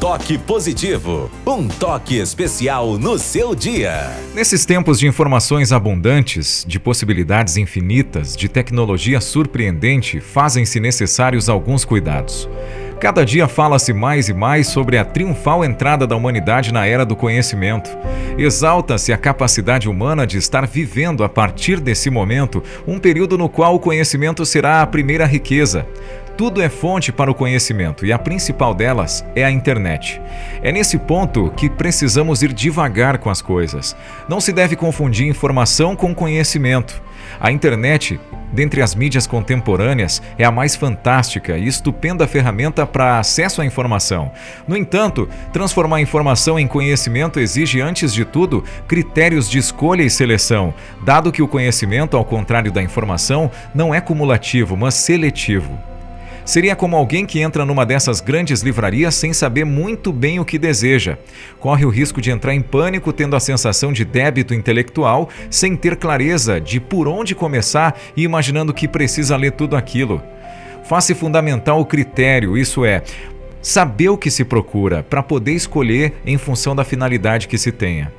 Toque Positivo, um toque especial no seu dia. Nesses tempos de informações abundantes, de possibilidades infinitas, de tecnologia surpreendente, fazem-se necessários alguns cuidados. Cada dia fala-se mais e mais sobre a triunfal entrada da humanidade na era do conhecimento. Exalta-se a capacidade humana de estar vivendo a partir desse momento um período no qual o conhecimento será a primeira riqueza. Tudo é fonte para o conhecimento e a principal delas é a internet. É nesse ponto que precisamos ir devagar com as coisas. Não se deve confundir informação com conhecimento. A internet, dentre as mídias contemporâneas, é a mais fantástica e estupenda ferramenta para acesso à informação. No entanto, transformar a informação em conhecimento exige, antes de tudo, critérios de escolha e seleção, dado que o conhecimento, ao contrário da informação, não é cumulativo, mas seletivo. Seria como alguém que entra numa dessas grandes livrarias sem saber muito bem o que deseja. Corre o risco de entrar em pânico tendo a sensação de débito intelectual, sem ter clareza de por onde começar e imaginando que precisa ler tudo aquilo. Faça fundamental o critério, isso é, saber o que se procura para poder escolher em função da finalidade que se tenha.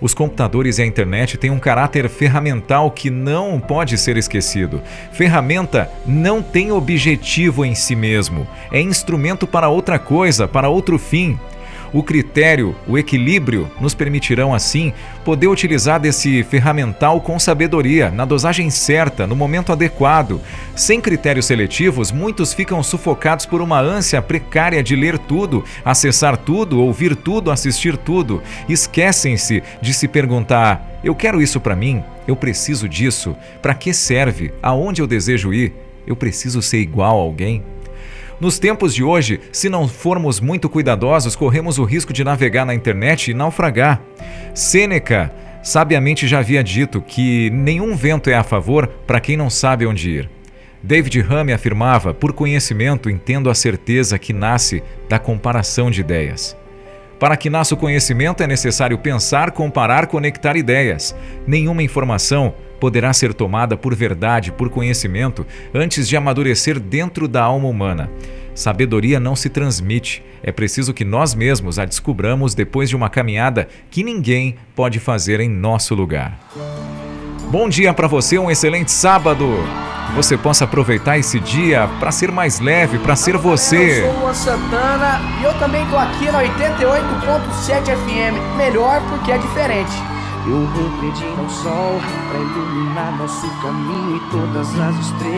Os computadores e a internet têm um caráter ferramental que não pode ser esquecido. Ferramenta não tem objetivo em si mesmo, é instrumento para outra coisa, para outro fim. O critério, o equilíbrio, nos permitirão, assim, poder utilizar desse ferramental com sabedoria, na dosagem certa, no momento adequado. Sem critérios seletivos, muitos ficam sufocados por uma ânsia precária de ler tudo, acessar tudo, ouvir tudo, assistir tudo. Esquecem-se de se perguntar: eu quero isso para mim? Eu preciso disso? Para que serve? Aonde eu desejo ir? Eu preciso ser igual a alguém? Nos tempos de hoje, se não formos muito cuidadosos, corremos o risco de navegar na internet e naufragar. Sêneca sabiamente já havia dito que nenhum vento é a favor para quem não sabe onde ir. David Hume afirmava: por conhecimento entendo a certeza que nasce da comparação de ideias. Para que nasça o conhecimento é necessário pensar, comparar, conectar ideias. Nenhuma informação poderá ser tomada por verdade, por conhecimento, antes de amadurecer dentro da alma humana. Sabedoria não se transmite, é preciso que nós mesmos a descubramos depois de uma caminhada que ninguém pode fazer em nosso lugar. Bom dia para você, um excelente sábado! Você possa aproveitar esse dia para ser mais leve, para ser você. Eu sou o Santana e eu também tô aqui na 88.7 FM, melhor porque é diferente. Eu vou pedir ao sol para iluminar nosso caminho e todas as estrelas.